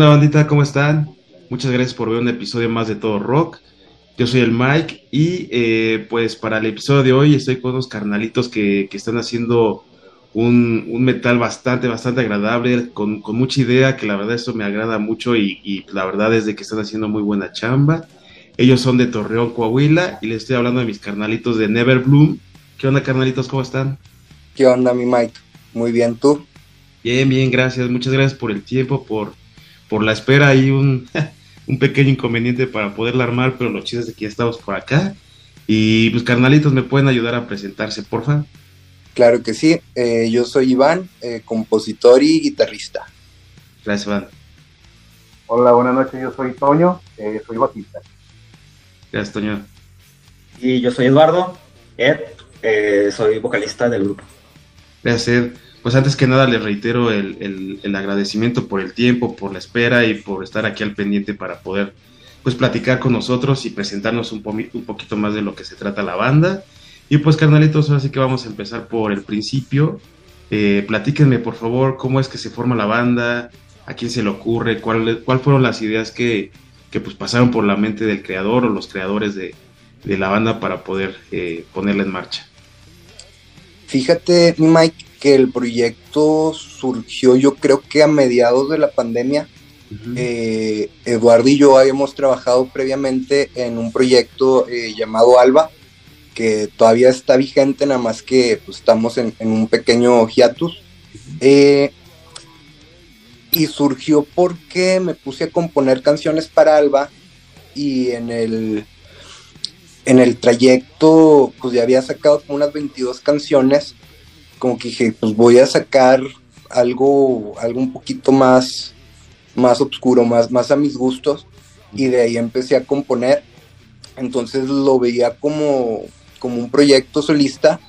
¿Qué onda, bandita? ¿Cómo están? Muchas gracias por ver un episodio más de Todo Rock. Yo soy el Mike y eh, pues para el episodio de hoy estoy con unos carnalitos que, están haciendo un, metal bastante, bastante agradable, con, mucha idea, que la verdad esto me agrada mucho y, la verdad es de que están haciendo muy buena chamba. Ellos son de Torreón, Coahuila y les estoy hablando de mis carnalitos de Never Bloom. ¿Qué onda, carnalitos? ¿Cómo están? ¿Qué onda, mi Mike? Muy bien, ¿tú? Bien, bien, gracias. Muchas gracias por el tiempo, por, por la espera y un, un pequeño inconveniente para poderla armar, pero lo chido es que ya estamos por acá. Y pues carnalitos, ¿me pueden ayudar a presentarse, porfa? Claro que sí, eh, yo soy Iván, eh, compositor y guitarrista. Gracias, Iván. Hola, buenas noches, yo soy Toño, eh, soy bajista. Gracias, Toño. Y yo soy Eduardo, Ed, soy vocalista del grupo. Gracias, Ed. Pues antes que nada les reitero el, agradecimiento por el tiempo, por la espera y por estar aquí al pendiente para poder pues platicar con nosotros y presentarnos un, un poquito más de lo que se trata la banda. Y pues carnalitos, ahora sí que vamos a empezar por el principio. Eh, platíquenme por favor cómo es que se forma la banda, a quién se le ocurre, cuáles cuál fueron las ideas que, pues pasaron por la mente del creador o los creadores de, la banda para poder eh, ponerla en marcha. Fíjate, Mike, que el proyecto surgió yo creo que a mediados de la pandemia. Eh, Eduardo y yo habíamos trabajado previamente en un proyecto eh, llamado Alba, que todavía está vigente, nada más que pues, estamos en, un pequeño hiatus. Eh, y surgió porque me puse a componer canciones para Alba y en el, en el trayecto pues ya había sacado como unas 22 canciones como que dije, pues voy a sacar algo, algo un poquito más, más oscuro, más, más a mis gustos, y de ahí empecé a componer. Entonces lo veía como, como un proyecto solista,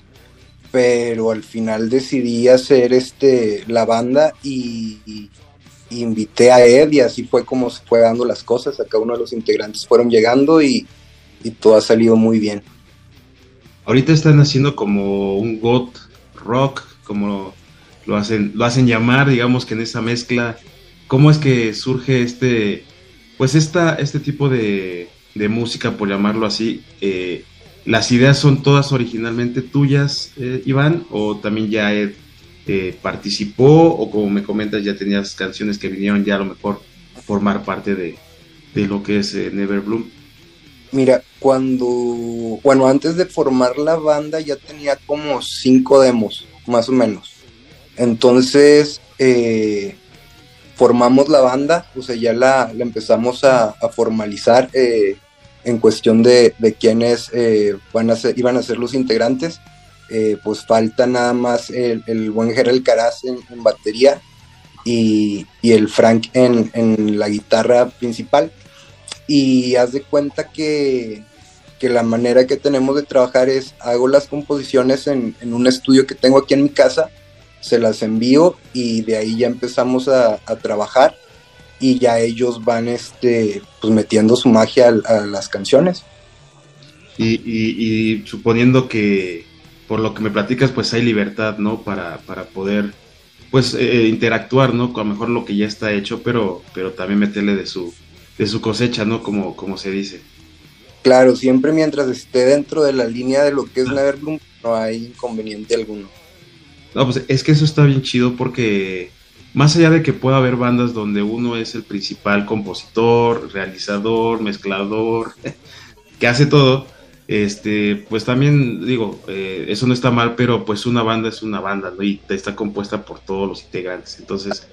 pero al final decidí hacer este, la banda y, invité a Ed y así fue como se fue dando las cosas. Acá uno de los integrantes fueron llegando y, y todo ha salido muy bien. Ahorita están haciendo como un GOT rock, como lo hacen, lo hacen llamar, digamos que en esa mezcla, ¿cómo es que surge este, pues esta, este tipo de, música, por llamarlo así? Eh, ¿Las ideas son todas originalmente tuyas, eh, Iván, o también ya Ed eh, participó, o como me comentas, ya tenías canciones que vinieron ya a lo mejor formar parte de, de lo que es Never Bloom? Mira, cuando, bueno, antes de formar la banda ya tenía como cinco demos, más o menos. Entonces, eh, formamos la banda, o sea, ya la, empezamos a, formalizar eh, en cuestión de, quiénes eh, van a ser, iban a ser los integrantes. pues falta nada más el, buen Gerald Caraz en, batería y, el Frank en la guitarra principal y haz de cuenta que, la manera que tenemos de trabajar es hago las composiciones en, un estudio que tengo aquí en mi casa, se las envío y de ahí ya empezamos a, trabajar y ya ellos van este pues metiendo su magia a, las canciones. Y, suponiendo que por lo que me platicas pues hay libertad, ¿no? Para, para poder pues eh, interactuar, ¿no? A lo mejor lo que ya está hecho, pero, pero también meterle de su, de su cosecha, ¿no? Como, como se dice. Claro, siempre mientras esté dentro de la línea de lo que es. Neverbloom, no hay inconveniente alguno. No, pues es que eso está bien chido porque más allá de que pueda haber bandas donde uno es el principal compositor, realizador, mezclador, que hace todo, este, pues también digo, eh, eso no está mal, pero pues una banda es una banda, ¿no? Y está compuesta por todos los integrantes. Entonces,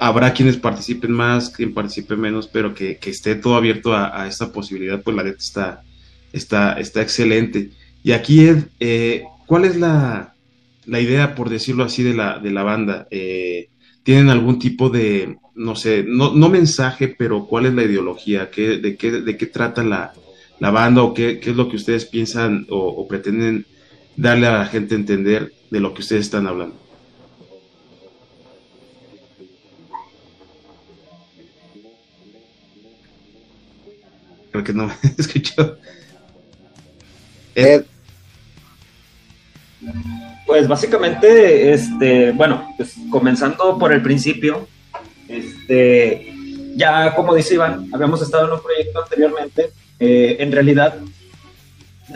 habrá quienes participen más, quien participe menos, pero que, esté todo abierto a, esta posibilidad, pues la neta está, está, está excelente. Y aquí, Ed, eh, ¿cuál es la, idea, por decirlo así, de la, de la banda? Eh, ¿Tienen algún tipo de, no sé, no, mensaje, pero cuál es la ideología? ¿Qué, de, qué, ¿De qué trata la, banda o qué, es lo que ustedes piensan o pretenden darle a la gente a entender de lo que ustedes están hablando? Que no me escuchó. Pues básicamente, este, bueno, pues comenzando por el principio, este, ya como dice Iván, habíamos estado en un proyecto anteriormente, eh, en realidad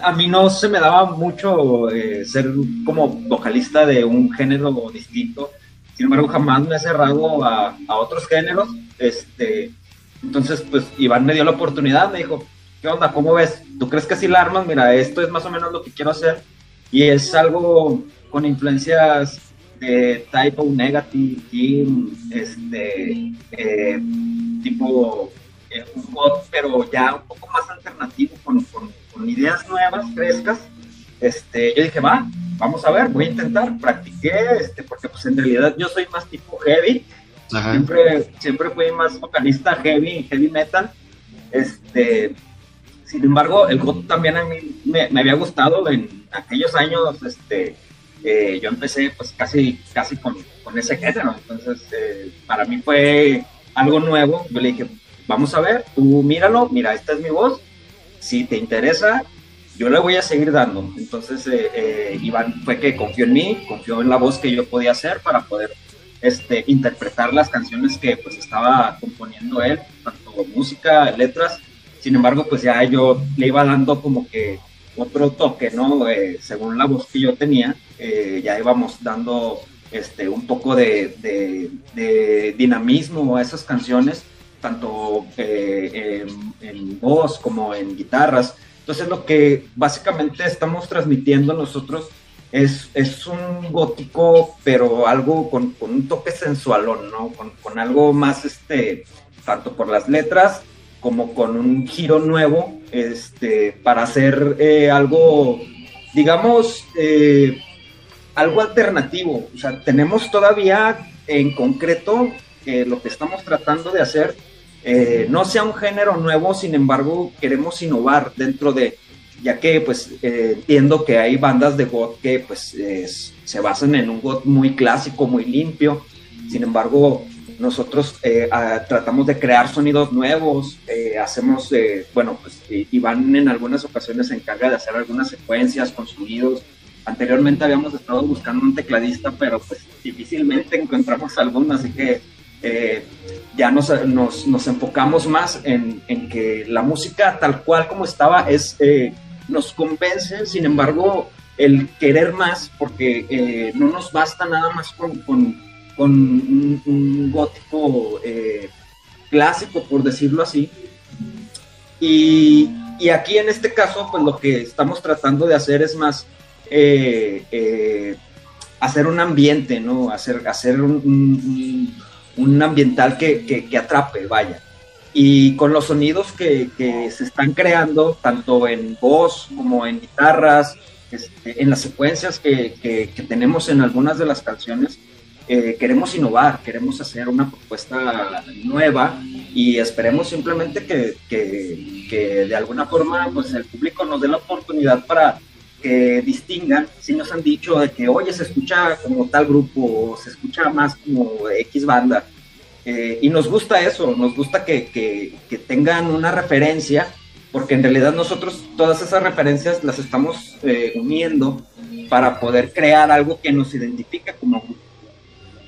a mí no se me daba mucho eh, ser como vocalista de un género distinto, sin embargo jamás me he cerrado a, a otros géneros, este, entonces pues Iván me dio la oportunidad, me dijo, ¿qué onda? ¿Cómo ves? ¿Tú crees que si la armas? Mira, esto es más o menos lo que quiero hacer y es algo con influencias de typo negative, team, este, eh, tipo eh, un bot, pero ya un poco más alternativo, con, con, ideas nuevas, frescas. Este, yo dije, va, vamos a ver, voy a intentar, practiqué, este, porque pues en realidad yo soy más tipo heavy, siempre, siempre fui más vocalista heavy, heavy metal, este, sin embargo, el GOT también a mí me, me había gustado en aquellos años, este, eh, yo empecé pues casi, casi con, con ese género, entonces eh, para mí fue algo nuevo, yo le dije, vamos a ver, tú míralo, mira, esta es mi voz, si te interesa, yo le voy a seguir dando. Entonces eh, Iván fue que confió en mí, confió en la voz que yo podía hacer para poder este, interpretar las canciones que pues estaba componiendo él, tanto música, letras, sin embargo pues ya yo le iba dando como que otro toque, ¿no? Eh, según la voz que yo tenía, eh, ya íbamos dando este, un poco de, dinamismo a esas canciones, tanto eh, en, voz como en guitarras. Entonces lo que básicamente estamos transmitiendo nosotros es, es un gótico, pero algo con, un toque sensualón, ¿no? Con, con algo más, este, tanto por las letras como con un giro nuevo este, para hacer eh, algo, digamos, eh, algo alternativo. O sea, tenemos todavía en concreto que lo que estamos tratando de hacer eh, no sea un género nuevo, sin embargo, queremos innovar dentro de, ya que pues entiendo que hay bandas de God que pues se basan en un God muy clásico, muy limpio, sin embargo, nosotros eh, tratamos de crear sonidos nuevos, eh, hacemos, eh, bueno, pues Iván en algunas ocasiones se encarga de hacer algunas secuencias con sonidos. Anteriormente habíamos estado buscando un tecladista, pero pues difícilmente encontramos alguno, así que ya nos, nos, nos, enfocamos más en, en, que la música tal cual como estaba es, nos convence, sin embargo, el querer más, porque no nos basta nada más con, con un, gótico eh, clásico, por decirlo así. Y, aquí en este caso, pues lo que estamos tratando de hacer es más eh, eh, hacer un ambiente, ¿no? Hacer, hacer un, ambiental que, atrape, vaya. Y con los sonidos que, se están creando, tanto en voz como en guitarras, este, en las secuencias que, tenemos en algunas de las canciones, eh, queremos innovar, queremos hacer una propuesta nueva y esperemos simplemente que, que, de alguna forma pues el público nos dé la oportunidad para que distingan, si nos han dicho de que oye se escucha como tal grupo o se escucha más como X banda eh, y nos gusta eso, nos gusta que, que tengan una referencia porque en realidad nosotros todas esas referencias las estamos eh, uniendo para poder crear algo que nos identifique como grupo.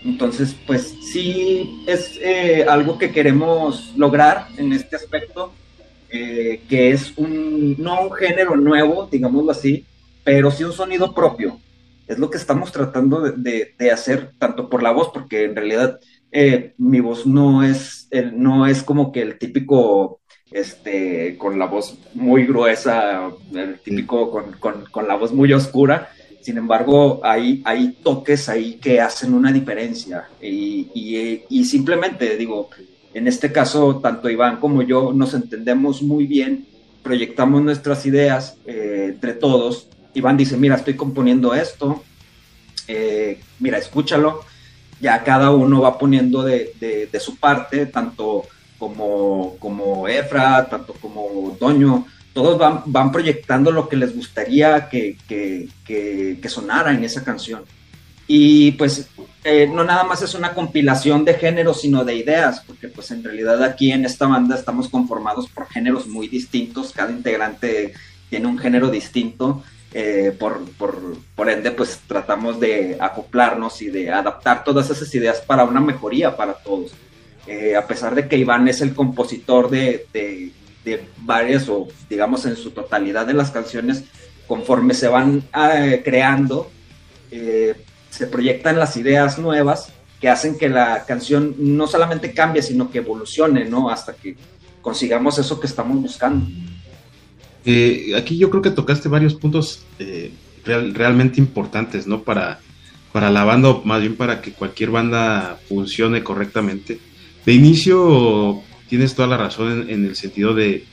Entonces, pues sí es eh, algo que queremos lograr en este aspecto, eh, que es un, no un género nuevo, digámoslo así, pero sí un sonido propio. Es lo que estamos tratando de, hacer, tanto por la voz, porque en realidad eh, mi voz no es, no es como que el típico, este, con la voz muy gruesa, el típico con, con, con la voz muy oscura, sin embargo, hay, hay toques ahí que hacen una diferencia y, y, simplemente digo, en este caso, tanto Iván como yo nos entendemos muy bien, proyectamos nuestras ideas eh, entre todos. Iván dice, mira, estoy componiendo esto, eh, mira, escúchalo. Ya cada uno va poniendo de, de, su parte, tanto como, como Efra, tanto como Toño, todos van, van proyectando lo que les gustaría que, que, que, sonara en esa canción. Y pues eh, no nada más es una compilación de géneros, sino de ideas, porque pues en realidad aquí en esta banda estamos conformados por géneros muy distintos, cada integrante tiene un género distinto, eh, por, por, por, ende pues tratamos de acoplarnos y de adaptar todas esas ideas para una mejoría para todos. eh, a pesar de que Iván es el compositor de, de, varias o digamos en su totalidad de las canciones, conforme se van eh, creando, se proyectan las ideas nuevas que hacen que la canción no solamente cambie, sino que evolucione, ¿no? Hasta que consigamos eso que estamos buscando. Aquí yo creo que tocaste varios puntos realmente importantes, ¿no? Para, para la banda, o más bien para que cualquier banda funcione correctamente de inicio tienes toda la razón en, el sentido de,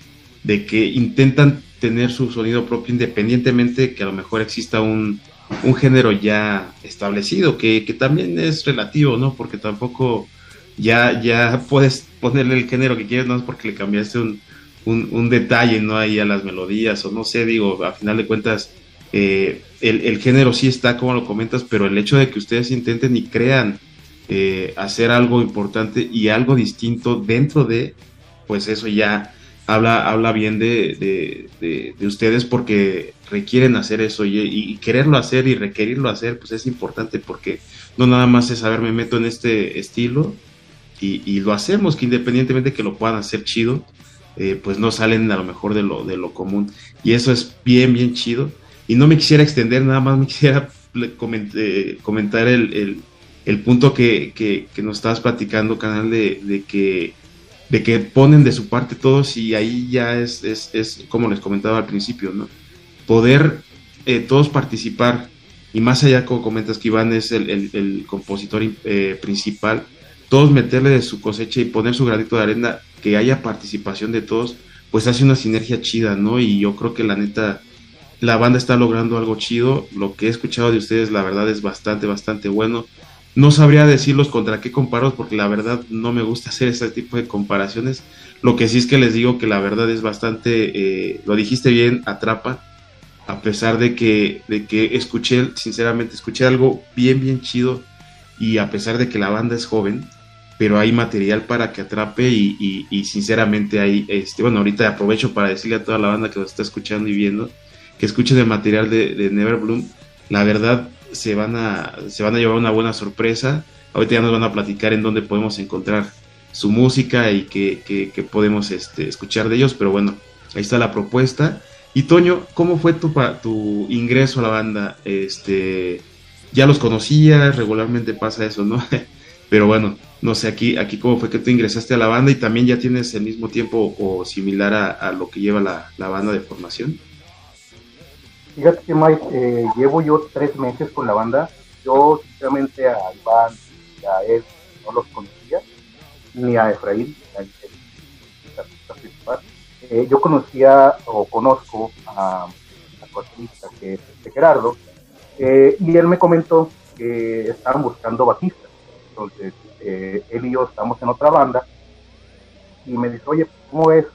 que intentan tener su sonido propio independientemente de que a lo mejor exista un, género ya establecido, que, también es relativo, ¿no? Porque tampoco ya, ya puedes ponerle el género que quieres, no es porque le cambiaste un, un, detalle, ¿no? Ahí a las melodías, o no sé, digo, a final de cuentas, eh, el, el, género sí está como lo comentas, pero el hecho de que ustedes intenten y crean eh, hacer algo importante y algo distinto dentro de, pues eso ya habla, habla bien de, de, ustedes porque requieren hacer eso y, quererlo hacer y requerirlo hacer, pues es importante porque no nada más es saber me meto en este estilo y, lo hacemos, que independientemente que lo puedan hacer chido, eh, pues no salen a lo mejor de lo, de lo común. Y eso es bien, bien chido. Y no me quisiera extender, nada más me quisiera eh, comentar el, el punto que, que, nos estabas platicando, canal, de, que, de que ponen de su parte todos y ahí ya es, es, es como les comentaba al principio, ¿no? Poder eh, todos participar y más allá, como comentas que Iván es el, el, compositor principal, todos meterle de su cosecha y poner su granito de arena, que haya participación de todos, pues hace una sinergia chida, ¿no? Y yo creo que la neta, la banda está logrando algo chido. Lo que he escuchado de ustedes, la verdad, es bastante, bastante bueno. No sabría decirlos contra qué comparos porque la verdad no me gusta hacer ese tipo de comparaciones. Lo que sí es que les digo que la verdad es bastante, eh, lo dijiste bien, atrapa, a pesar de que, de que escuché, sinceramente, escuché algo bien, bien chido y a pesar de que la banda es joven, pero hay material para que atrape y, y, sinceramente hay, este, bueno, ahorita aprovecho para decirle a toda la banda que nos está escuchando y viendo que escuchen el material de, de Never Bloom. La verdad, se van a, se van a llevar una buena sorpresa. Ahorita ya nos van a platicar en dónde podemos encontrar su música y qué, podemos este, escuchar de ellos, pero bueno, ahí está la propuesta. Y Toño, ¿cómo fue tu, tu ingreso a la banda? Este, ya los conocías, regularmente pasa eso, ¿no? pero bueno, no sé aquí, aquí cómo fue que tú ingresaste a la banda y también ya tienes el mismo tiempo o similar a, lo que lleva la, la banda de formación. Fíjate que Mike, eh, llevo yo tres meses con la banda. Yo sinceramente a Iván y a él no los conocía, ni a Efraín, principal. Eh, yo conocía o conozco a la cortinista que es este Gerardo, eh, y él me comentó que estaban buscando bajistas. Entonces, él y yo estamos en otra banda, y me dice, oye, ¿cómo ves?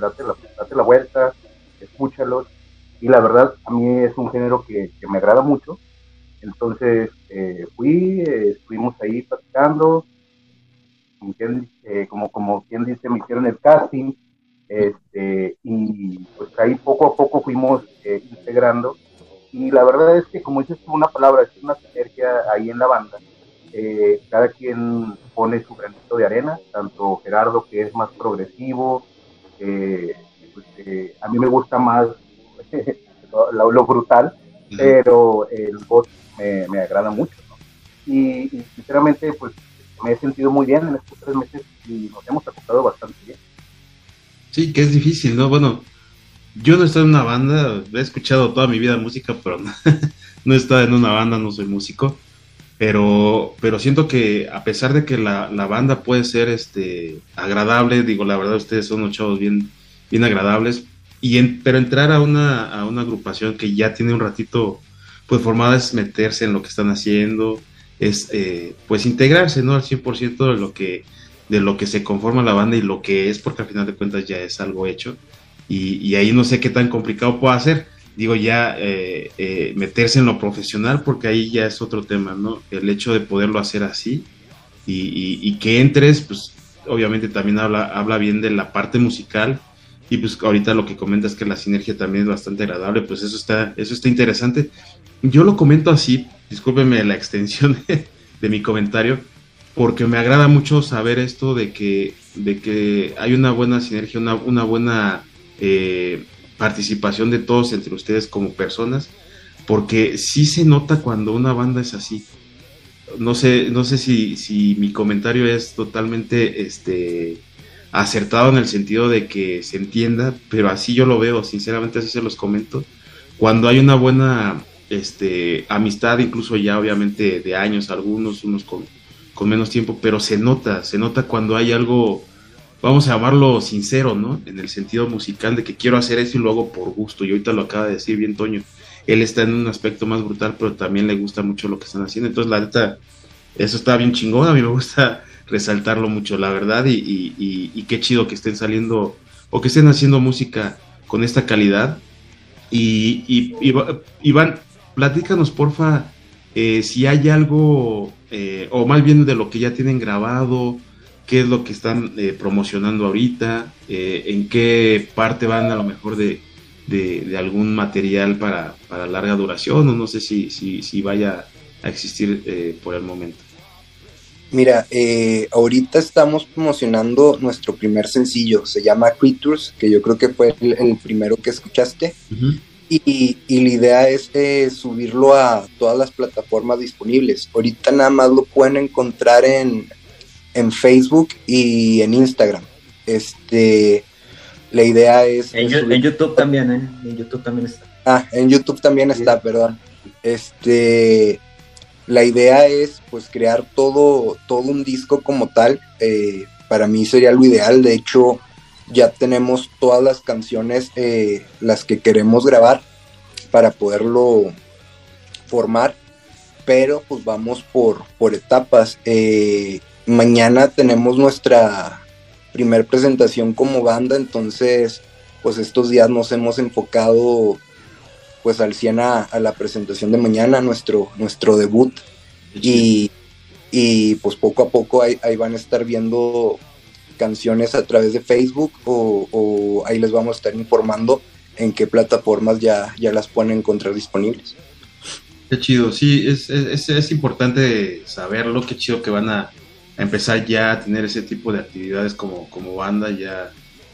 date, la, date la vuelta, escúchalos y la verdad a mí es un género que, me agrada mucho. Entonces eh, fui, eh, estuvimos ahí platicando, eh, como, como quien dice, me hicieron el casting, este, y pues ahí poco a poco fuimos integrando. Y la verdad es que, como dices una palabra, es una sinergia ahí en la banda. Cada quien pone su granito de arena, tanto Gerardo, que es más progresivo, pues, a mí me gusta más lo, brutal, pero el voz me, agrada mucho. Y, sinceramente, pues me he sentido muy bien en estos tres meses y nos hemos acostado bastante bien. Sí, que es difícil, ¿no? Bueno, yo no estoy en una banda, he escuchado toda mi vida música, pero no, no he estado en una banda, no soy músico. Pero, pero siento que a pesar de que la, la banda puede ser este agradable, digo, la verdad ustedes son unos chavos bien, bien agradables, y pero entrar a una, a una agrupación que ya tiene un ratito pues formada es meterse en lo que están haciendo, es eh, pues integrarse, ¿no? Al 100% de lo que de lo que se conforma la banda y lo que es, porque al final de cuentas ya es algo hecho. Y, ahí no sé qué tan complicado puede ser. Digo, ya eh, eh, meterse en lo profesional, porque ahí ya es otro tema, ¿no? El hecho de poderlo hacer así y, que entres, pues obviamente también habla, habla bien de la parte musical y pues ahorita lo que comentas que la sinergia también es bastante agradable, pues eso está, eso está interesante. Yo lo comento así, discúlpeme la extensión de, mi comentario, porque me agrada mucho saber esto de que, de que hay una buena sinergia, una, una buena eh, participación de todos entre ustedes como personas, porque sí se nota cuando una banda es así. No sé, no sé si, si mi comentario es totalmente este, acertado en el sentido de que se entienda, pero así yo lo veo, sinceramente así se los comento. Cuando hay una buena este, amistad, incluso ya obviamente de años, algunos, unos con, con menos tiempo, pero se nota, se nota cuando hay algo, vamos a llamarlo sincero, ¿no? En el sentido musical de que quiero hacer eso y lo hago por gusto, y ahorita lo acaba de decir bien Toño. Él está en un aspecto más brutal, pero también le gusta mucho lo que están haciendo. Entonces, la neta, eso está bien chingón. A mí me gusta resaltarlo mucho, la verdad, y, qué chido que estén saliendo o que estén haciendo música con esta calidad. Y, Iván, platícanos, porfa, eh, si hay algo, eh, o más bien de lo que ya tienen grabado, qué es lo que están eh, promocionando ahorita, en qué parte van a lo mejor de, algún material para, para, larga duración, o no sé si, si, si vaya a existir por el momento. Mira, eh, ahorita estamos promocionando nuestro primer sencillo, se llama Creatures, que yo creo que fue el, primero que escuchaste. y, la idea es eh, subirlo a todas las plataformas disponibles. Ahorita nada más lo pueden encontrar en, Facebook y en Instagram. Este, la idea es... En, YouTube también, ¿eh? En YouTube también está. Ah, en YouTube también está, perdón. Este, la idea es pues crear todo, todo un disco como tal. Eh, para mí sería lo ideal. De hecho, ya tenemos todas las canciones, eh, las que queremos grabar para poderlo formar. Pero pues vamos por, por etapas. Eh, mañana tenemos nuestra primer presentación como banda, entonces pues estos días nos hemos enfocado pues al 100 a, la presentación de mañana, nuestro, nuestro debut. Y, pues poco a poco ahí, van a estar viendo canciones a través de Facebook o, ahí les vamos a estar informando en qué plataformas ya, ya las pueden encontrar disponibles. Qué chido, sí, es, es, es importante saberlo, qué chido que van a, empezar ya a tener ese tipo de actividades como, como banda, ya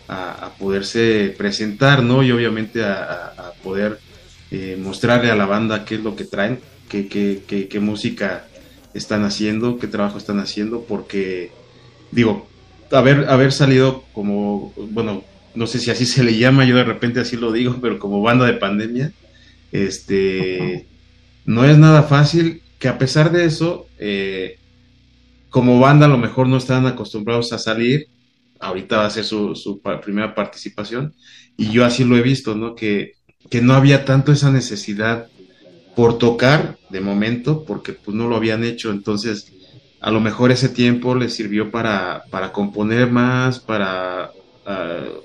a, poderse presentar, ¿no? Y obviamente a poder eh, mostrarle a la banda qué es lo que traen, qué, qué, qué, música están haciendo, qué trabajo están haciendo, porque digo, haber, haber salido como, bueno, no sé si así se le llama, yo de repente así lo digo, pero como banda de pandemia, este, no es nada fácil, que a pesar de eso, eh, como banda a lo mejor no están acostumbrados a salir, ahorita va a ser su, su primera participación, y yo así lo he visto, ¿no? Que que no había tanto esa necesidad por tocar de momento, porque pues no lo habían hecho, entonces a lo mejor ese tiempo les sirvió para, para componer más, para uh,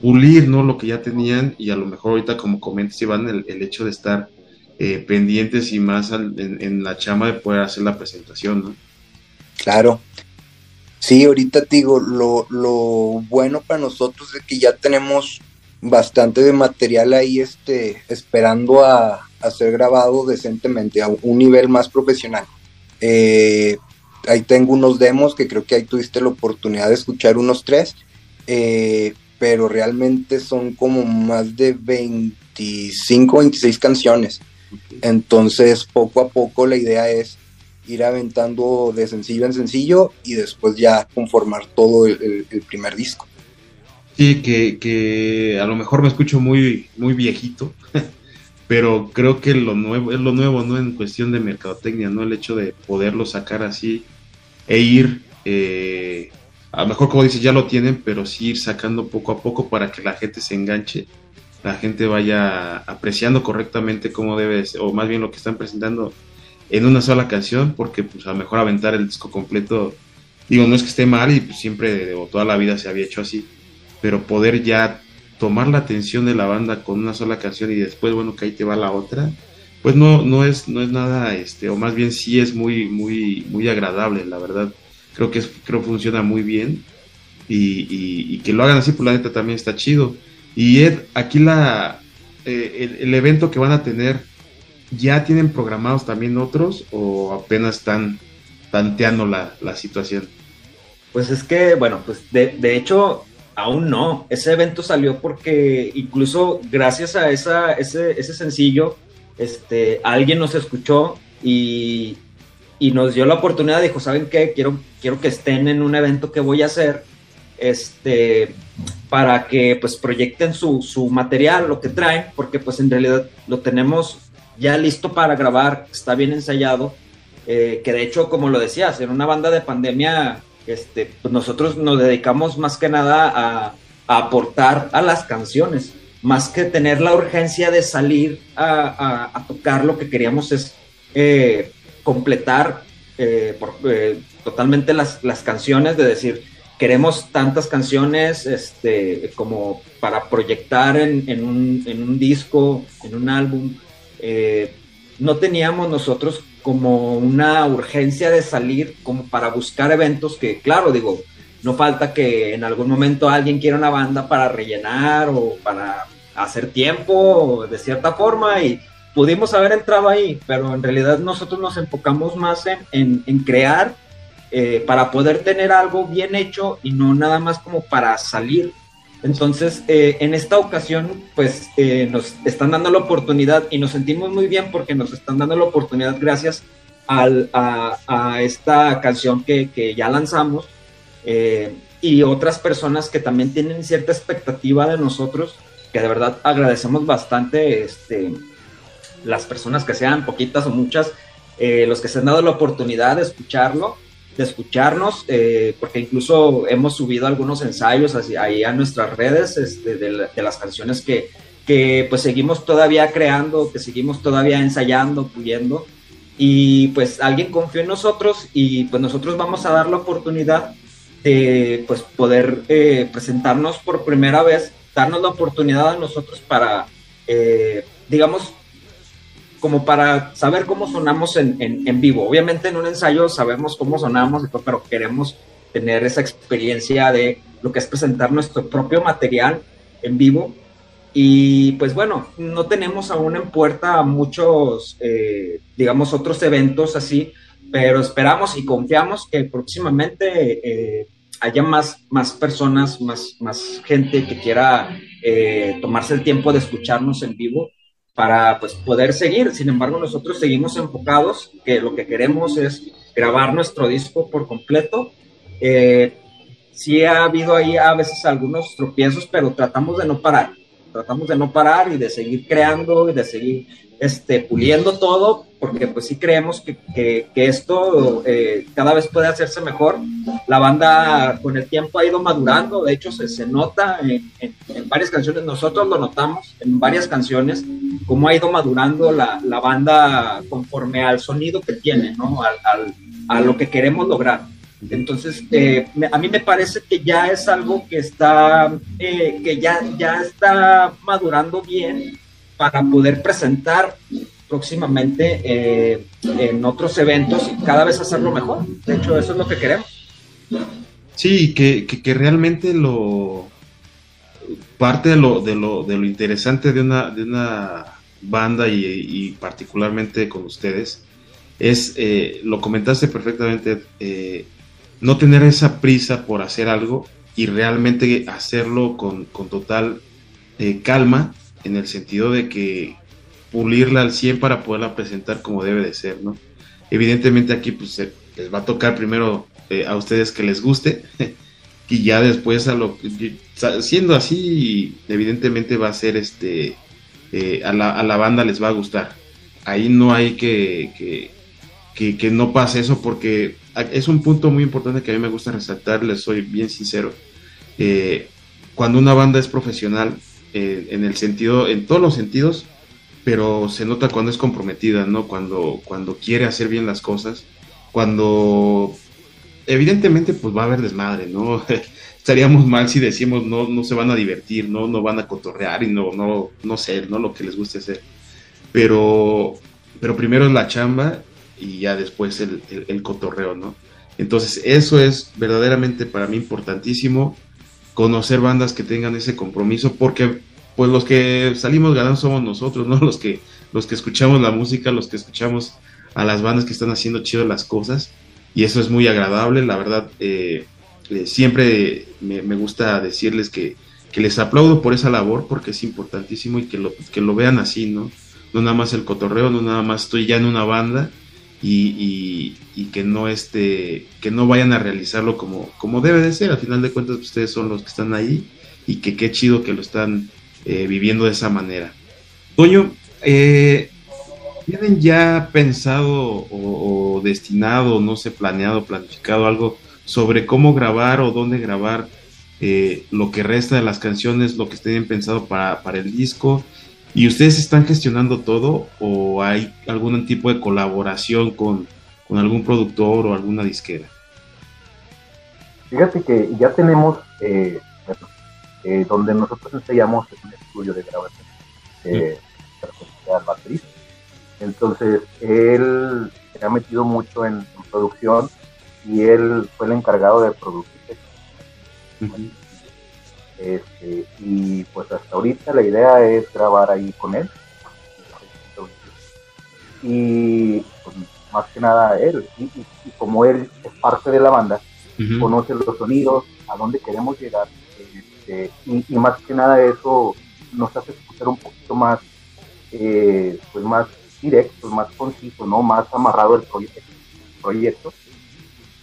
pulir ¿no? lo que ya tenían y a lo mejor ahorita como comentas Iván, el, el hecho de estar eh, pendientes y más en, la chama de poder hacer la presentación, ¿no? Claro. Sí, ahorita te digo, lo, lo bueno para nosotros es que ya tenemos bastante de material ahí este, esperando a, ser grabado decentemente, a un nivel más profesional. Eh, ahí tengo unos demos que creo que ahí tuviste la oportunidad de escuchar unos tres, eh, pero realmente son como más de 25, 26 canciones. Entonces, poco a poco la idea es ir aventando de sencillo en sencillo y después ya conformar todo el primer disco. Sí, que, que a lo mejor me escucho muy, muy viejito, pero creo que lo nuevo es lo nuevo, ¿no? En cuestión de mercadotecnia, ¿no? El hecho de poderlo sacar así e ir, eh, a lo mejor como dices, ya lo tienen, pero sí ir sacando poco a poco para que la gente se enganche, la gente vaya apreciando correctamente cómo debe, ser, o más bien lo que están presentando en una sola canción, porque pues a lo mejor aventar el disco completo, digo, no es que esté mal y pues, siempre o toda la vida se había hecho así, pero poder ya tomar la atención de la banda con una sola canción y después, bueno, que ahí te va la otra, pues no, no es, no es nada, este, o más bien sí es muy, muy, muy agradable, la verdad. Creo que es, creo funciona muy bien y, que lo hagan así, pues la neta también está chido. Y Ed, aquí la, eh, el, evento que van a tener, ¿ya tienen programados también otros o apenas están tanteando la, situación? Pues es que, bueno, pues de, de, hecho, aún no. Ese evento salió porque incluso gracias a esa, ese, ese sencillo, este, alguien nos escuchó y, y nos dio la oportunidad, dijo, ¿saben qué? Quiero, quiero que estén en un evento que voy a hacer, este, para que pues proyecten su, su material, lo que traen, porque pues en realidad lo tenemos ya listo para grabar, está bien ensayado, eh, que de hecho, como lo decías, en una banda de pandemia, este, pues nosotros nos dedicamos más que nada a, aportar a las canciones, más que tener la urgencia de salir a, a tocar, lo que queríamos es eh, completar eh, eh, totalmente las, las, canciones, de decir, queremos tantas canciones este, como para proyectar en, en, un, en un, disco, en un álbum. Eh, no teníamos nosotros como una urgencia de salir como para buscar eventos que, claro, digo, no falta que en algún momento alguien quiera una banda para rellenar o para hacer tiempo de cierta forma y pudimos haber entrado ahí, pero en realidad nosotros nos enfocamos más en, crear eh, para poder tener algo bien hecho y no nada más como para salir. Entonces, eh, en esta ocasión, pues eh, nos están dando la oportunidad y nos sentimos muy bien porque nos están dando la oportunidad gracias a, esta canción que, ya lanzamos y otras personas que también tienen cierta expectativa de nosotros, que de verdad agradecemos bastante este, las personas que sean poquitas o muchas, eh, los que se han dado la oportunidad de escucharlo, de escucharnos, eh, porque incluso hemos subido algunos ensayos ahí a nuestras redes este, de, las canciones que, que pues seguimos todavía creando, que seguimos todavía ensayando, puliendo, y pues alguien confió en nosotros y pues nosotros vamos a dar la oportunidad de pues poder eh, presentarnos por primera vez, darnos la oportunidad a nosotros para, digamos, como para saber cómo sonamos en, en, vivo. Obviamente en un ensayo sabemos cómo sonamos, pero queremos tener esa experiencia de lo que es presentar nuestro propio material en vivo. Y pues bueno, no tenemos aún en puerta muchos, eh, digamos, otros eventos así, pero esperamos y confiamos que próximamente eh, haya más, más personas, más, más gente que quiera eh, tomarse el tiempo de escucharnos en vivo para pues, poder seguir. Sin embargo, nosotros seguimos enfocados, que lo que queremos es grabar nuestro disco por completo. Eh, sí ha habido ahí a veces algunos tropiezos, pero tratamos de no parar. Tratamos de no parar y de seguir creando y de seguir este, puliendo todo, porque pues sí creemos que, que, esto eh, cada vez puede hacerse mejor. La banda con el tiempo ha ido madurando, de hecho se, se nota en, en, varias canciones, nosotros lo notamos en varias canciones, cómo ha ido madurando la, la banda conforme al sonido que tiene, ¿no? al, al, a lo que queremos lograr. Entonces, eh, a mí me parece que ya es algo que está, eh, que ya, ya está madurando bien para poder presentar próximamente eh, en otros eventos y cada vez hacerlo mejor. De hecho, eso es lo que queremos. Sí, que, que, realmente lo parte de lo, de lo, de lo interesante de una, de una banda y, particularmente con ustedes es, eh, lo comentaste perfectamente, eh, no tener esa prisa por hacer algo y realmente hacerlo con, con total calma en el sentido de que pulirla al 100 para poderla presentar como debe de ser, ¿no? Evidentemente aquí pues les va a tocar primero eh, a ustedes que les guste y ya después a lo siendo así evidentemente va a ser este eh, a, la, a, la, banda les va a gustar ahí no hay que, que, que, no pase eso porque es un punto muy importante que a mí me gusta resaltar les soy bien sincero eh, cuando una banda es profesional eh, en el sentido, en todos los sentidos, pero se nota cuando es comprometida, ¿no? Cuando, cuando quiere hacer bien las cosas, cuando evidentemente pues va a haber desmadre, ¿no? Estaríamos mal si decimos no, no se van a divertir, no, no van a cotorrear y no, no, no sé, ¿no? Lo que les guste hacer. Pero, pero primero es la chamba y ya después el, el cotorreo, ¿no? Entonces eso es verdaderamente para mí importantísimo conocer bandas que tengan ese compromiso, porque pues los que salimos ganando somos nosotros, ¿no? Los que, los que escuchamos la música, los que escuchamos a las bandas que están haciendo chido las cosas. y eso es muy agradable, la verdad, eh, eh, siempre me, gusta decirles que, les aplaudo por esa labor porque es importantísimo y que lo, que lo vean así, ¿no? No nada más el cotorreo, no nada más estoy ya en una banda y, que no este, que no vayan a realizarlo como, como debe de ser, al final de cuentas ustedes son los que están ahí y que qué chido que lo están eh, viviendo de esa manera. Toño, eh, ¿tienen ya pensado o, destinado, no sé, planeado, planificado algo sobre cómo grabar o dónde grabar eh, lo que resta de las canciones, lo que tienen pensado para, para el disco? ¿Y ustedes están gestionando todo o hay algún tipo de colaboración con, algún productor o alguna disquera? Fíjate que ya tenemos, eh, donde nosotros ensayamos un estudio de grabación. Eh, al baterista. Entonces, él se ha metido mucho en, producción y él fue el encargado de producir. Este, y pues hasta ahorita la idea es grabar ahí con él. Y pues, más que nada él, y, como él es parte de la banda, conoce los sonidos, a dónde queremos llegar, este, y, y, más que nada eso nos hace escuchar un poquito más eh, pues más directo, más conciso, ¿no? Más amarrado el proyecto, proyecto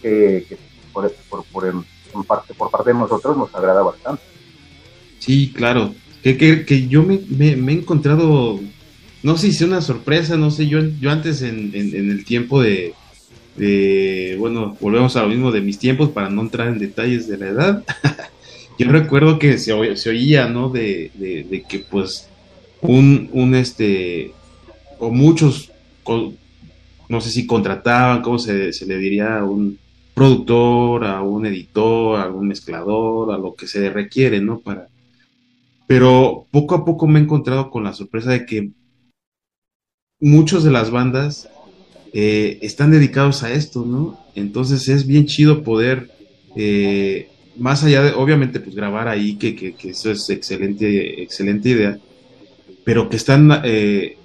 que, por, por, parte, por parte de nosotros nos agrada bastante. Sí, claro. Que, que, yo me, me, he encontrado, no sé si una sorpresa, no sé, yo, yo antes en, en, el tiempo de, bueno, volvemos a lo mismo de mis tiempos para no entrar en detalles de la edad. yo recuerdo que se, se oía, ¿no? De, de, que pues un, un este, o muchos, no sé si contrataban, ¿cómo se, le diría? A un productor, a un editor, a un mezclador, a lo que se requiere, ¿no? Para... Pero poco a poco me he encontrado con la sorpresa de que muchos de las bandas eh, están dedicados a esto, ¿no? Entonces es bien chido poder, eh, más allá de, obviamente, pues grabar ahí, que, que, que, eso es excelente, excelente idea, pero que están eh,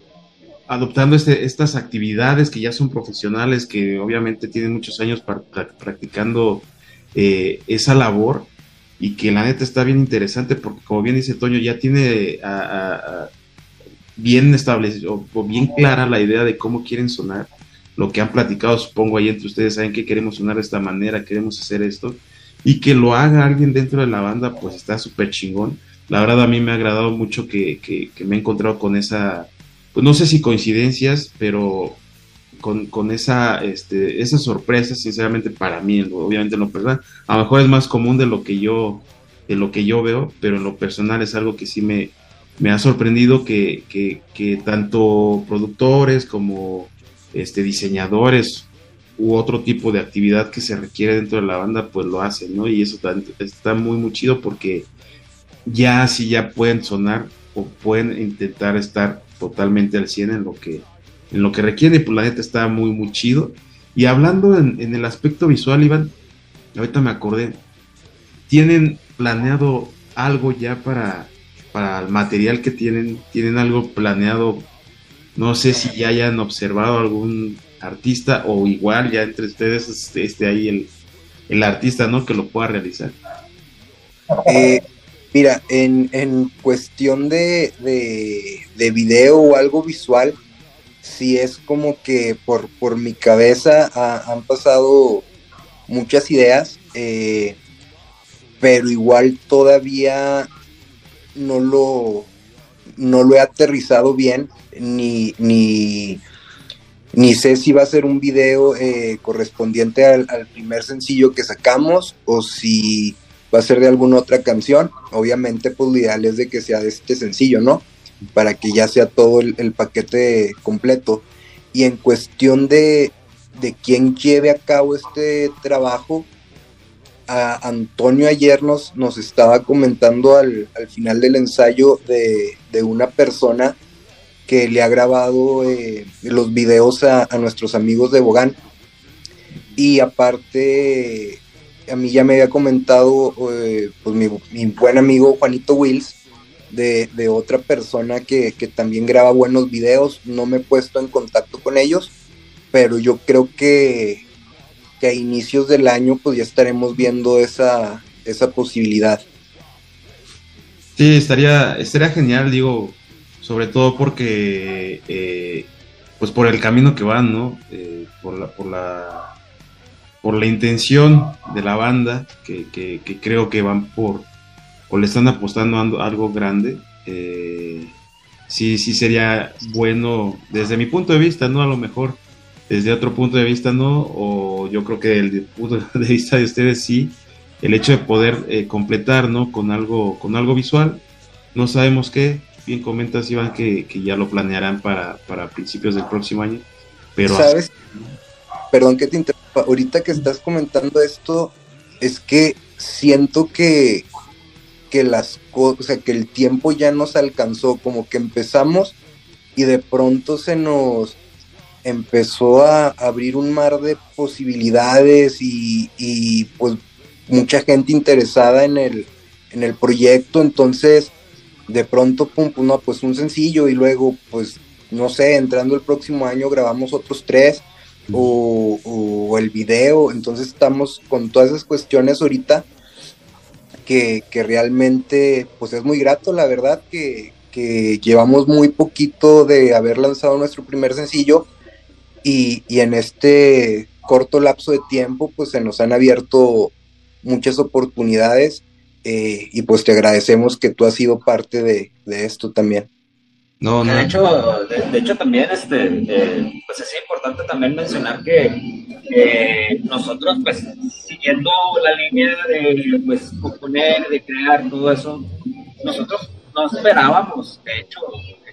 adoptando este, estas actividades que ya son profesionales, que obviamente tienen muchos años practicando esa labor y que la neta está bien interesante porque como bien dice Toño, ya tiene bien establecido o bien clara la idea de cómo quieren sonar, lo que han platicado supongo ahí entre ustedes, saben que queremos sonar de esta manera, queremos hacer esto. Y que lo haga alguien dentro de la banda pues está súper chingón. La verdad a mí me ha agradado mucho que, me he encontrado con esa, pues no sé si coincidencias, pero con, esa, este, esa sorpresa, sinceramente para mí, obviamente en lo personal, a lo mejor es más común de lo que yo, de lo que yo veo, pero en lo personal es algo que sí me, me ha sorprendido que, que, tanto productores como este, diseñadores u otro tipo de actividad que se requiere dentro de la banda, pues lo hacen, ¿no? Y eso está, está muy, muy chido porque ya sí ya pueden sonar o pueden intentar estar totalmente al 100 en lo que en lo que requiere, pues la neta está muy muy chido. Y hablando en, el aspecto visual, Iván, ahorita me acordé, ¿tienen planeado algo ya para, para el material que tienen? ¿Tienen algo planeado? No sé si ya hayan observado algún artista o igual ya entre ustedes esté, ahí el, el artista, ¿no? Que lo pueda realizar. Eh, Mira, en, en cuestión de, de, video o algo visual, sí es como que por, por mi cabeza han pasado muchas ideas, eh, pero igual todavía no lo, no lo he aterrizado bien, ni, ni, ni sé si va a ser un video eh, correspondiente al, al, primer sencillo que sacamos o si va a ser de alguna otra canción. Obviamente, pues lo ideal es de que sea de este sencillo, ¿no? Para que ya sea todo el, paquete completo. Y en cuestión de, de quién lleve a cabo este trabajo, a Antonio ayer nos, nos estaba comentando al, final del ensayo de, una persona que le ha grabado eh, los videos a, a, nuestros amigos de Bogán. Y aparte a mí ya me había comentado eh, pues mi, buen amigo Juanito Wills de, otra persona que, también graba buenos videos. No me he puesto en contacto con ellos, pero yo creo que, que a inicios del año pues ya estaremos viendo esa, esa posibilidad. Sí, estaría, estaría genial, digo, sobre todo porque, eh, pues por el camino que van, ¿no? Eh, por, la, por, la, por la intención de la banda, que, que, creo que van por, o le están apostando a algo grande. Eh, sí, sí sería bueno, desde mi punto de vista, ¿no? A lo mejor desde otro punto de vista, ¿no? O yo creo que el punto de vista de ustedes sí, el hecho de poder eh, completar, ¿no? Con algo, con algo visual. No sabemos qué. Bien comentas, Iván, que, que ya lo planearán para, para, principios del próximo año. Pero ¿Sabes? Perdón que te interrumpa. Ahorita que estás comentando esto, es que siento que, que las cosas, que el tiempo ya nos alcanzó, como que empezamos y de pronto se nos empezó a abrir un mar de posibilidades y, pues mucha gente interesada en el, en el proyecto, entonces de pronto, pum, pum, no, pues un sencillo y luego, pues, no sé, entrando el próximo año grabamos otros tres o, el video, entonces estamos con todas esas cuestiones ahorita que, realmente, pues es muy grato, la verdad, que, que llevamos muy poquito de haber lanzado nuestro primer sencillo y, y en este corto lapso de tiempo, pues se nos han abierto muchas oportunidades eh, y pues te agradecemos que tú has sido parte de, esto también. No, no. De hecho, de, hecho también este, eh, pues es importante también mencionar que nosotros pues siguiendo la línea de pues componer, de crear todo eso, nosotros no esperábamos, de hecho,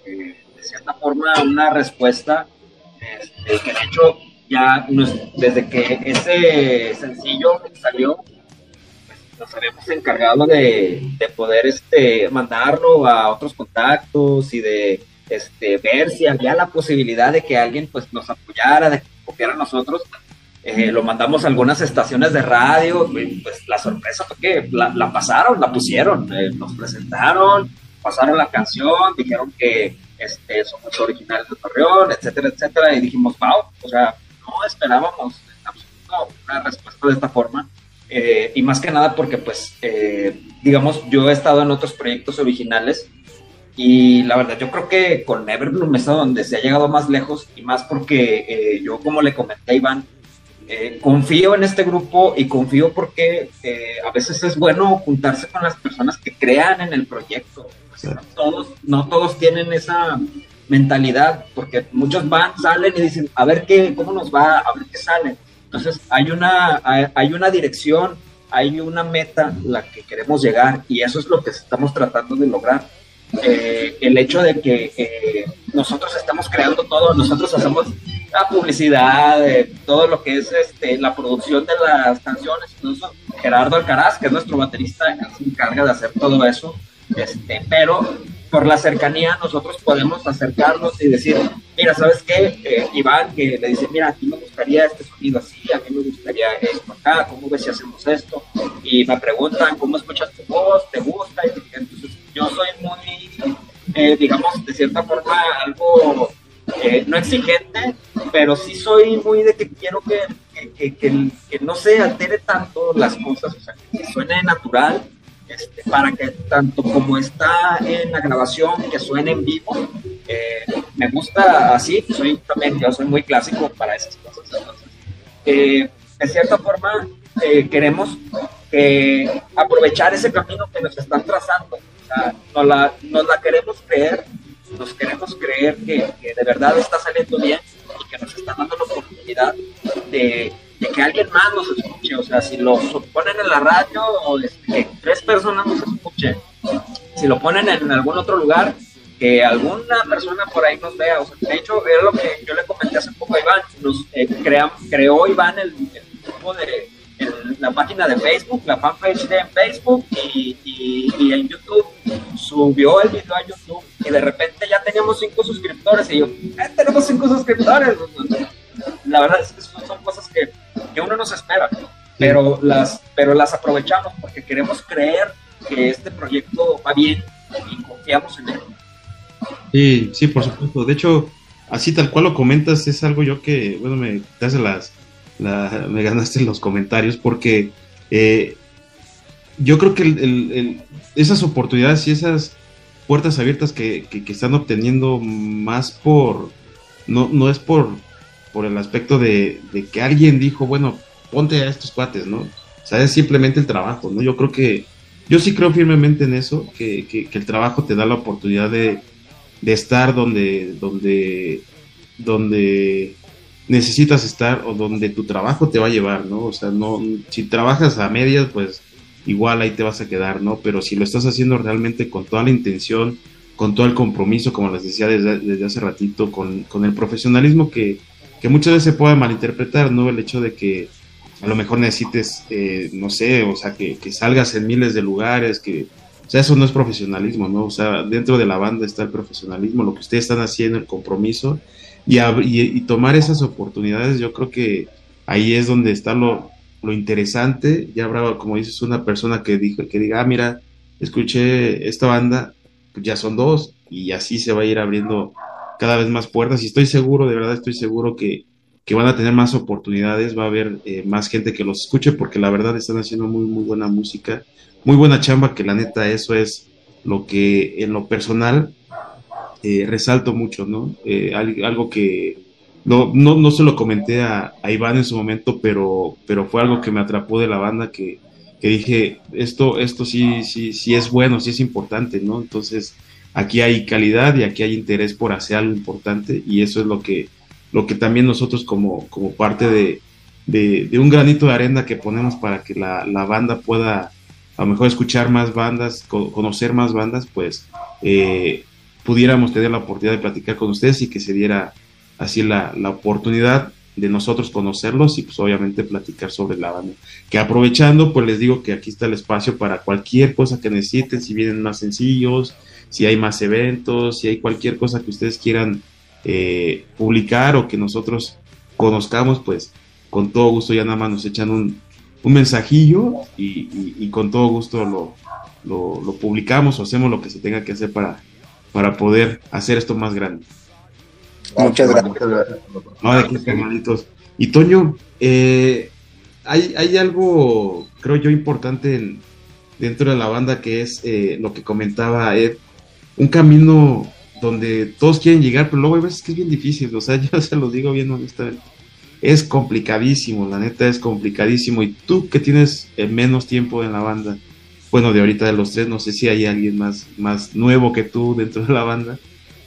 eh, de cierta forma una respuesta este, que de hecho ya desde que ese sencillo salió, nos habíamos encargado de, poder este, mandarlo a otros contactos y de este, ver si había la posibilidad de que alguien pues, nos apoyara, de que copiara a nosotros. Eh, lo mandamos a algunas estaciones de radio, pues la sorpresa fue que la, pasaron, la pusieron, eh, nos presentaron, pasaron la canción, dijeron que este, somos originales de Torreón, etcétera, etcétera, y dijimos, wow, o sea, no esperábamos una respuesta de esta forma. Eh, y más que nada porque, pues, eh, digamos, yo he estado en otros proyectos originales y la verdad yo creo que con Everbloom es a donde se ha llegado más lejos y más porque eh, yo, como le comenté a Iván, confío en este grupo y confío porque a veces es bueno juntarse con las personas que crean en el proyecto. no, todos, no todos tienen esa mentalidad porque muchos van, salen y dicen, a ver qué, cómo nos va, a ver qué sale entonces, hay una, hay una dirección, hay una meta la que queremos llegar y eso es lo que estamos tratando de lograr. Eh, el hecho de que eh, nosotros estamos creando todo, nosotros hacemos la publicidad, eh, todo lo que es este, la producción de las canciones, incluso Gerardo Alcaraz, que es nuestro baterista, se encarga de hacer todo eso, este, pero por la cercanía nosotros podemos acercarnos y decir, mira, ¿sabes qué? Eh, Iván, que le dice, mira, a ti me gustaría este sonido así, a mí me gustaría esto acá, ¿cómo ves si hacemos esto? Y me preguntan, ¿cómo escuchas tu voz? ¿Te gusta? Y entonces yo soy muy, eh, digamos, de cierta forma, algo eh, no exigente, pero sí soy muy de que quiero que, que, que, que no se altere tanto las cosas, o sea, que suene natural este, para que tanto como está en la grabación, que suene en vivo, eh, me gusta así, soy también, yo soy muy clásico para esas cosas. Eh, de cierta forma, eh, queremos aprovechar ese camino que nos están trazando. O sea, nos, la, nos la queremos creer, nos queremos creer que, que de verdad está saliendo bien y que nos están dando la oportunidad de de que alguien más nos escuche, o sea, si lo ponen en la radio o que tres personas nos escuchen, si lo ponen en algún otro lugar, que alguna persona por ahí nos vea, o sea, de hecho, era lo que yo le comenté hace poco a Iván, nos eh, creó Iván el, grupo de la página de Facebook, la fanpage de Facebook y, y, en YouTube subió el video a YouTube y de repente ya teníamos cinco suscriptores y yo, eh, tenemos cinco suscriptores. La verdad es que son cosas que que uno no se espera, pero las, pero las aprovechamos porque queremos creer que este proyecto va bien y confiamos en él. Sí, sí, por supuesto. De hecho, así tal cual lo comentas, es algo yo que, bueno, me hace las, me ganaste los comentarios porque eh, yo creo que esas oportunidades y esas puertas abiertas que, están obteniendo más por, no, no es por, por el aspecto de, que alguien dijo, bueno, ponte a estos cuates, ¿no? O sea, es simplemente el trabajo, ¿no? Yo creo que, yo sí creo firmemente en eso, que, el trabajo te da la oportunidad de, de estar donde, donde, donde necesitas estar o donde tu trabajo te va a llevar, ¿no? O sea, no, si trabajas a medias, pues igual ahí te vas a quedar, ¿no? Pero si lo estás haciendo realmente con toda la intención, con todo el compromiso, como les decía desde, hace ratito, con, el profesionalismo que, muchas veces se puede malinterpretar, ¿no? El hecho de que a lo mejor necesites, eh, no sé, o sea, que, salgas en miles de lugares, que, o sea, eso no es profesionalismo, ¿no? O sea, dentro de la banda está el profesionalismo, lo que ustedes están haciendo, el compromiso, y, y tomar esas oportunidades, yo creo que ahí es donde está lo, lo interesante, ya habrá, como dices, una persona que, dijo, que diga, ah, mira, escuché esta banda, pues ya son dos, y así se va a ir abriendo cada vez más puertas, y estoy seguro, de verdad estoy seguro que, van a tener más oportunidades, va a haber eh, más gente que los escuche, porque la verdad están haciendo muy, muy buena música, muy buena chamba, que la neta eso es lo que en lo personal eh, resalto mucho, ¿no? Eh, algo que no, no, no se lo comenté a, Iván en su momento, pero, pero fue algo que me atrapó de la banda que, dije, esto, esto sí, sí, sí es bueno, sí es importante, ¿no? Entonces, aquí hay calidad y aquí hay interés por hacer algo importante y eso es lo que, lo que también nosotros como, como parte de, de, un granito de arena que ponemos para que la, banda pueda a lo mejor escuchar más bandas, conocer más bandas, pues eh, pudiéramos tener la oportunidad de platicar con ustedes y que se diera así la, la oportunidad de nosotros conocerlos y pues obviamente platicar sobre la banda. Que aprovechando, pues les digo que aquí está el espacio para cualquier cosa que necesiten, si vienen más sencillos, si hay más eventos, si hay cualquier cosa que ustedes quieran eh, publicar o que nosotros conozcamos, pues con todo gusto ya nada más nos echan un, un mensajillo y, con todo gusto lo, lo, publicamos o hacemos lo que se tenga que hacer para, para poder hacer esto más grande. Muchas gracias. No, de qué Y Toño, eh, hay, hay, algo, creo yo, importante dentro de la banda que es eh, lo que comentaba Ed, un camino donde todos quieren llegar, pero luego hay veces que es bien difícil, o sea, yo se lo digo bien honestamente. Es complicadísimo, la neta es complicadísimo. Y tú que tienes eh, menos tiempo en la banda, bueno, de ahorita de los tres, no sé si hay alguien más, más nuevo que tú dentro de la banda.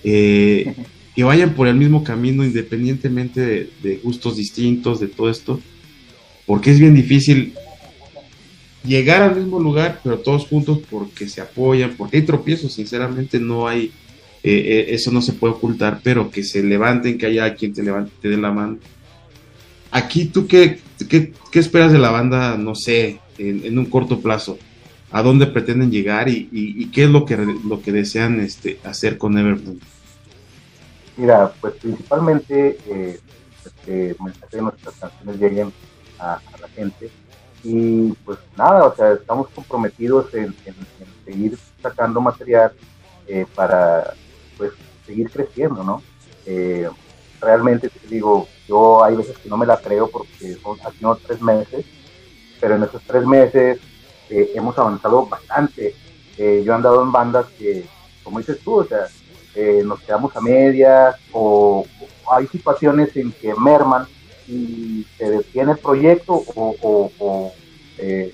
Eh, que vayan por el mismo camino independientemente de, gustos distintos, de todo esto, porque es bien difícil llegar al mismo lugar, pero todos juntos porque se apoyan, porque hay tropiezos, sinceramente no hay, eh, eh, eso no se puede ocultar, pero que se levanten, que haya quien te levante, te dé la mano. Aquí tú qué, qué, esperas de la banda, no sé, en, un corto plazo, a dónde pretenden llegar y, qué es lo que, lo que desean este, hacer con Everton. Mira, pues principalmente eh, pues, que nuestras canciones lleguen a, la gente y pues nada, o sea, estamos comprometidos en, seguir sacando material eh, para pues seguir creciendo, ¿no? Eh, realmente te digo, yo hay veces que no me la creo porque son no tres meses, pero en esos tres meses eh, hemos avanzado bastante. yo he andado en bandas que, como dices tú, o sea, eh, nos quedamos a medias o, hay situaciones en que merman y se detiene el proyecto o, eh,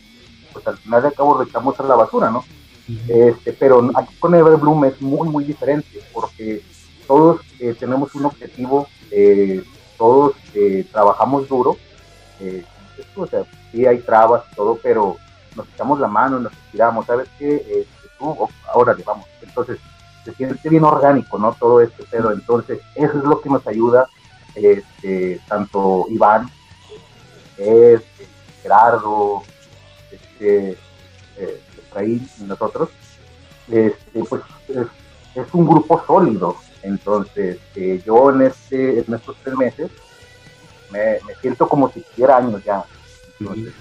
pues al final de cabo lo echamos a la basura, ¿no? este, pero aquí con Everbloom es muy, muy diferente porque todos eh, tenemos un objetivo, todos trabajamos duro, o sea, sí hay trabas y todo, pero nos echamos la mano, nos tiramos, ¿sabes qué? Este, tú, ahora le vamos. Entonces, se siente bien orgánico, ¿no? Todo esto, pero entonces eso es lo que nos ayuda, este, tanto Iván, este, Gerardo, este, eh, Efraín y nosotros, este, pues es, un grupo sólido. Entonces, eh, yo en, este, en estos tres meses me, siento como si tuviera años ya. Entonces,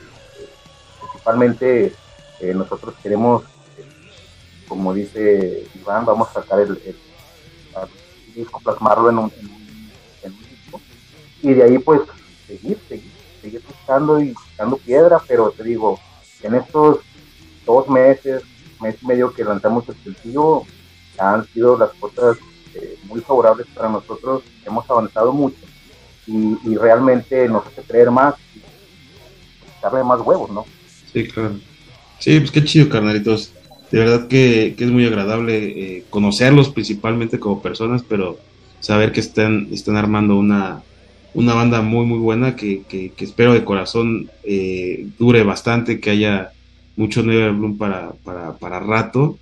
principalmente eh, nosotros queremos como dice Iván, vamos a sacar el, disco, plasmarlo en un, disco, y de ahí pues seguir, seguir, seguir buscando y buscando piedra, pero te digo, en estos dos meses, mes y medio que lanzamos el sencillo, han sido las cosas eh, muy favorables para nosotros, hemos avanzado mucho y, realmente nos hace creer más y darle más huevos, ¿no? Sí, claro. Sí, pues qué chido, carnalitos. De verdad que, es muy agradable eh, conocerlos principalmente como personas, pero saber que están, están armando una, una banda muy, muy buena que, que, espero de corazón eh, dure bastante, que haya mucho Never Bloom para, para, para rato.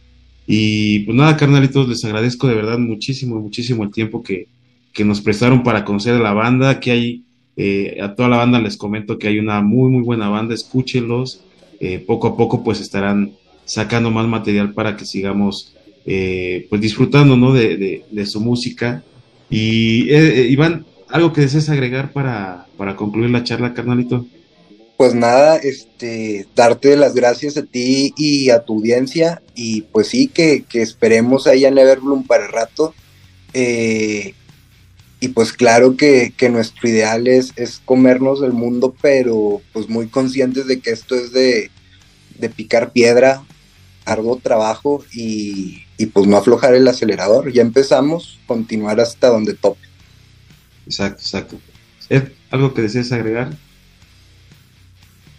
Y pues nada, carnalitos, les agradezco de verdad muchísimo, muchísimo el tiempo que, que nos prestaron para conocer a la banda, que hay, eh, a toda la banda les comento que hay una muy, muy buena banda, escúchenlos, eh, poco a poco pues estarán sacando más material para que sigamos eh, pues disfrutando ¿no? de, de, su música. Y Iván, ¿algo que desees agregar para, para concluir la charla, carnalito? Pues nada, este, darte las gracias a ti y a tu audiencia y pues sí, que, que esperemos ahí en Everbloom para el rato. Eh, y pues claro que, nuestro ideal es, es, comernos el mundo, pero pues muy conscientes de que esto es de, picar piedra, arduo trabajo y, pues no aflojar el acelerador. Ya empezamos, continuar hasta donde tope. Exacto, exacto. ¿Algo que desees agregar?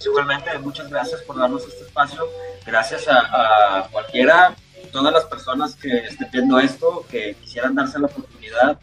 Igualmente, muchas gracias por darnos este espacio. Gracias a, a cualquiera, todas las personas que estén viendo esto, que quisieran darse la oportunidad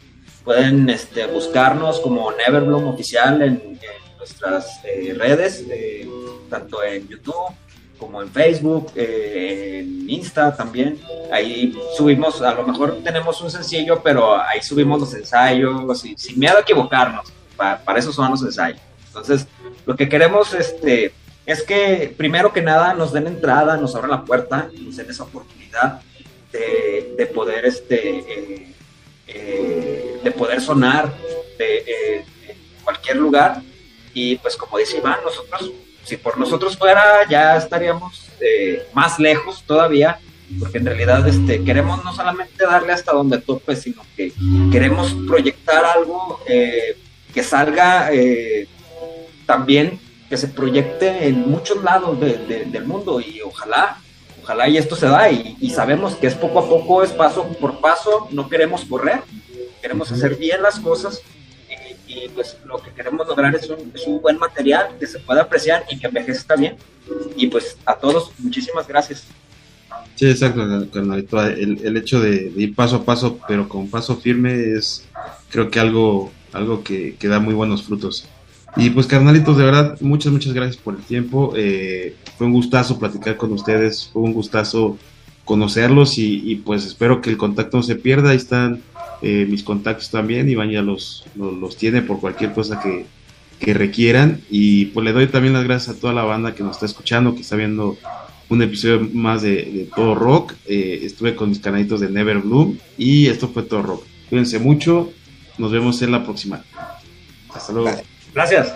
Pueden este, buscarnos como Neverbloom Oficial en, nuestras eh, redes, eh, tanto en YouTube como en Facebook, eh, en Insta también. Ahí subimos, a lo mejor tenemos un sencillo, pero ahí subimos los ensayos, y, sin miedo a equivocarnos. Para, para, eso son los ensayos. Entonces, lo que queremos este, es que, primero que nada, nos den entrada, nos abran la puerta, nos den esa oportunidad de, de poder este, eh, de poder sonar de, eh, en cualquier lugar. Y pues como dice Iván, nosotros, si por nosotros fuera, ya estaríamos eh, más lejos todavía, porque en realidad este, queremos no solamente darle hasta donde tope, sino que queremos proyectar algo que salga también, que se proyecte en muchos lados del mundo y ojalá ojalá y esto se da y, sabemos que es poco a poco, es paso por paso, no queremos correr, queremos hacer bien las cosas y, pues lo que queremos lograr es un, buen material que se pueda apreciar y que envejezca bien. Y pues a todos, muchísimas gracias. Sí, exacto, carnalito. El, el hecho de, ir paso a paso, pero con paso firme, es creo que algo, algo que, que da muy buenos frutos. Y pues carnalitos, de verdad, muchas, muchas gracias por el tiempo. Eh, fue un gustazo platicar con ustedes, fue un gustazo conocerlos y, pues espero que el contacto no se pierda. Ahí están eh, mis contactos también, Iván ya los, los, tiene por cualquier cosa que, requieran. Y pues le doy también las gracias a toda la banda que nos está escuchando, que está viendo un episodio más de, Todo Rock. Eh, estuve con mis canalitos de Never Bloom y esto fue Todo Rock. Cuídense mucho, nos vemos en la próxima. Hasta luego. Gracias.